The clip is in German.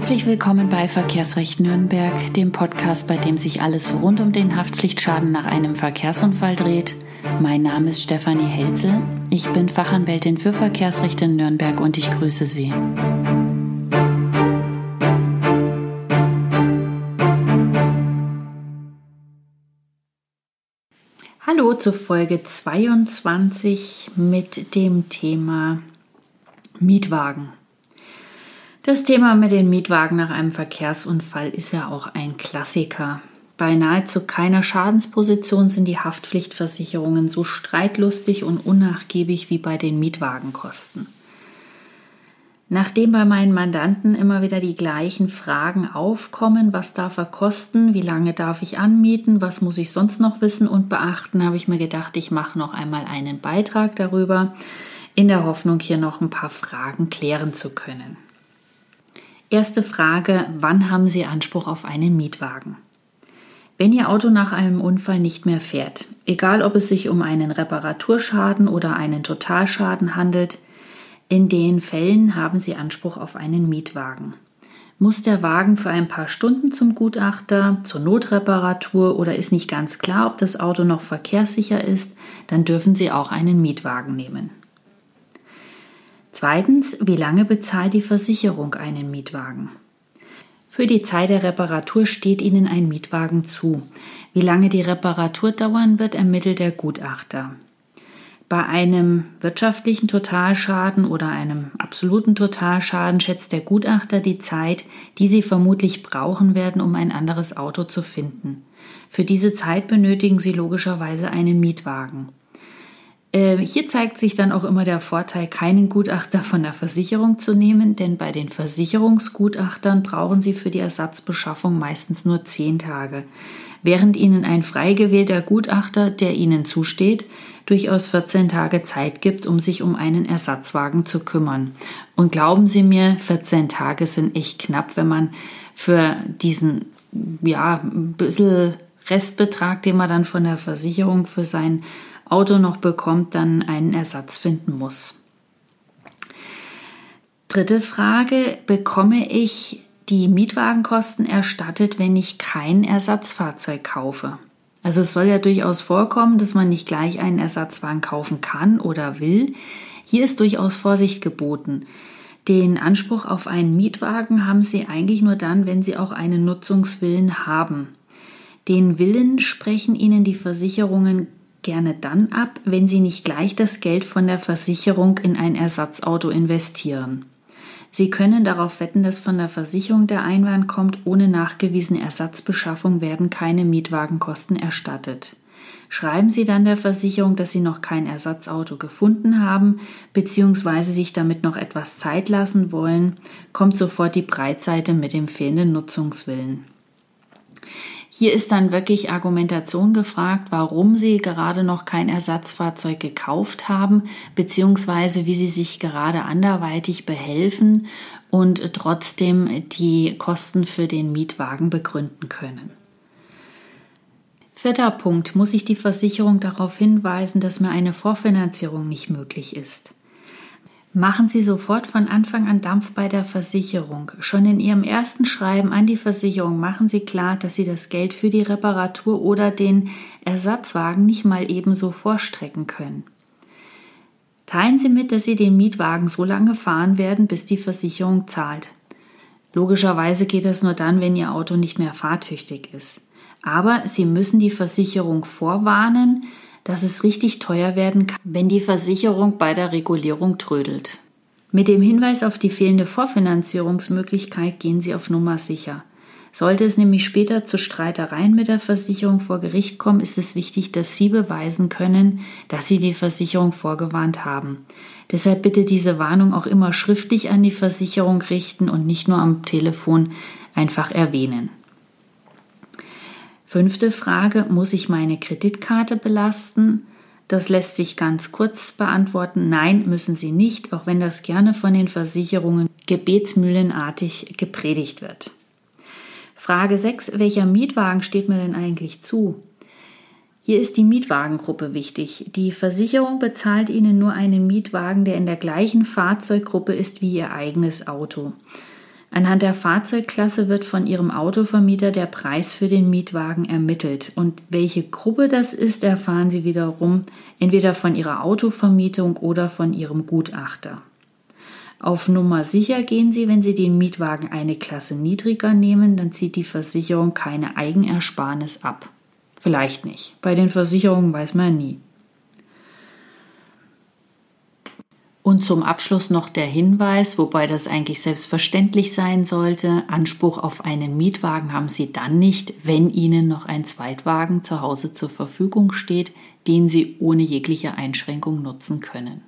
Herzlich willkommen bei Verkehrsrecht Nürnberg, dem Podcast, bei dem sich alles rund um den Haftpflichtschaden nach einem Verkehrsunfall dreht. Mein Name ist Stefanie Helzel. Ich bin Fachanwältin für Verkehrsrecht in Nürnberg und ich grüße Sie. Hallo zu Folge 22 mit dem Thema Mietwagen. Das Thema mit den Mietwagen nach einem Verkehrsunfall ist ja auch ein Klassiker. Bei nahezu keiner Schadensposition sind die Haftpflichtversicherungen so streitlustig und unnachgiebig wie bei den Mietwagenkosten. Nachdem bei meinen Mandanten immer wieder die gleichen Fragen aufkommen, was darf er kosten, wie lange darf ich anmieten, was muss ich sonst noch wissen und beachten, habe ich mir gedacht, ich mache noch einmal einen Beitrag darüber, in der Hoffnung, hier noch ein paar Fragen klären zu können. Erste Frage, wann haben Sie Anspruch auf einen Mietwagen? Wenn Ihr Auto nach einem Unfall nicht mehr fährt, egal ob es sich um einen Reparaturschaden oder einen Totalschaden handelt, in den Fällen haben Sie Anspruch auf einen Mietwagen. Muss der Wagen für ein paar Stunden zum Gutachter, zur Notreparatur oder ist nicht ganz klar, ob das Auto noch verkehrssicher ist, dann dürfen Sie auch einen Mietwagen nehmen. Zweitens, wie lange bezahlt die Versicherung einen Mietwagen? Für die Zeit der Reparatur steht Ihnen ein Mietwagen zu. Wie lange die Reparatur dauern wird, ermittelt der Gutachter. Bei einem wirtschaftlichen Totalschaden oder einem absoluten Totalschaden schätzt der Gutachter die Zeit, die Sie vermutlich brauchen werden, um ein anderes Auto zu finden. Für diese Zeit benötigen Sie logischerweise einen Mietwagen. Äh, hier zeigt sich dann auch immer der Vorteil, keinen Gutachter von der Versicherung zu nehmen, denn bei den Versicherungsgutachtern brauchen Sie für die Ersatzbeschaffung meistens nur zehn Tage, während Ihnen ein frei gewählter Gutachter, der Ihnen zusteht, durchaus 14 Tage Zeit gibt, um sich um einen Ersatzwagen zu kümmern. Und glauben Sie mir, 14 Tage sind echt knapp, wenn man für diesen, ja, ein bisschen Restbetrag, den man dann von der Versicherung für sein Auto noch bekommt, dann einen Ersatz finden muss. Dritte Frage, bekomme ich die Mietwagenkosten erstattet, wenn ich kein Ersatzfahrzeug kaufe? Also es soll ja durchaus vorkommen, dass man nicht gleich einen Ersatzwagen kaufen kann oder will. Hier ist durchaus Vorsicht geboten. Den Anspruch auf einen Mietwagen haben Sie eigentlich nur dann, wenn Sie auch einen Nutzungswillen haben. Den Willen sprechen Ihnen die Versicherungen gerne dann ab, wenn Sie nicht gleich das Geld von der Versicherung in ein Ersatzauto investieren. Sie können darauf wetten, dass von der Versicherung der Einwand kommt, ohne nachgewiesene Ersatzbeschaffung werden keine Mietwagenkosten erstattet. Schreiben Sie dann der Versicherung, dass Sie noch kein Ersatzauto gefunden haben bzw. sich damit noch etwas Zeit lassen wollen, kommt sofort die Breitseite mit dem fehlenden Nutzungswillen. Hier ist dann wirklich Argumentation gefragt, warum Sie gerade noch kein Ersatzfahrzeug gekauft haben, beziehungsweise wie Sie sich gerade anderweitig behelfen und trotzdem die Kosten für den Mietwagen begründen können. Vierter Punkt muss ich die Versicherung darauf hinweisen, dass mir eine Vorfinanzierung nicht möglich ist. Machen Sie sofort von Anfang an Dampf bei der Versicherung. Schon in Ihrem ersten Schreiben an die Versicherung machen Sie klar, dass Sie das Geld für die Reparatur oder den Ersatzwagen nicht mal ebenso vorstrecken können. Teilen Sie mit, dass Sie den Mietwagen so lange fahren werden, bis die Versicherung zahlt. Logischerweise geht das nur dann, wenn Ihr Auto nicht mehr fahrtüchtig ist. Aber Sie müssen die Versicherung vorwarnen, dass es richtig teuer werden kann, wenn die Versicherung bei der Regulierung trödelt. Mit dem Hinweis auf die fehlende Vorfinanzierungsmöglichkeit gehen Sie auf Nummer sicher. Sollte es nämlich später zu Streitereien mit der Versicherung vor Gericht kommen, ist es wichtig, dass Sie beweisen können, dass Sie die Versicherung vorgewarnt haben. Deshalb bitte diese Warnung auch immer schriftlich an die Versicherung richten und nicht nur am Telefon einfach erwähnen. Fünfte Frage, muss ich meine Kreditkarte belasten? Das lässt sich ganz kurz beantworten. Nein, müssen Sie nicht, auch wenn das gerne von den Versicherungen gebetsmühlenartig gepredigt wird. Frage 6. Welcher Mietwagen steht mir denn eigentlich zu? Hier ist die Mietwagengruppe wichtig. Die Versicherung bezahlt Ihnen nur einen Mietwagen, der in der gleichen Fahrzeuggruppe ist wie Ihr eigenes Auto. Anhand der Fahrzeugklasse wird von Ihrem Autovermieter der Preis für den Mietwagen ermittelt. Und welche Gruppe das ist, erfahren Sie wiederum entweder von Ihrer Autovermietung oder von Ihrem Gutachter. Auf Nummer sicher gehen Sie, wenn Sie den Mietwagen eine Klasse niedriger nehmen, dann zieht die Versicherung keine Eigenersparnis ab. Vielleicht nicht. Bei den Versicherungen weiß man nie. Und zum Abschluss noch der Hinweis, wobei das eigentlich selbstverständlich sein sollte, Anspruch auf einen Mietwagen haben Sie dann nicht, wenn Ihnen noch ein Zweitwagen zu Hause zur Verfügung steht, den Sie ohne jegliche Einschränkung nutzen können.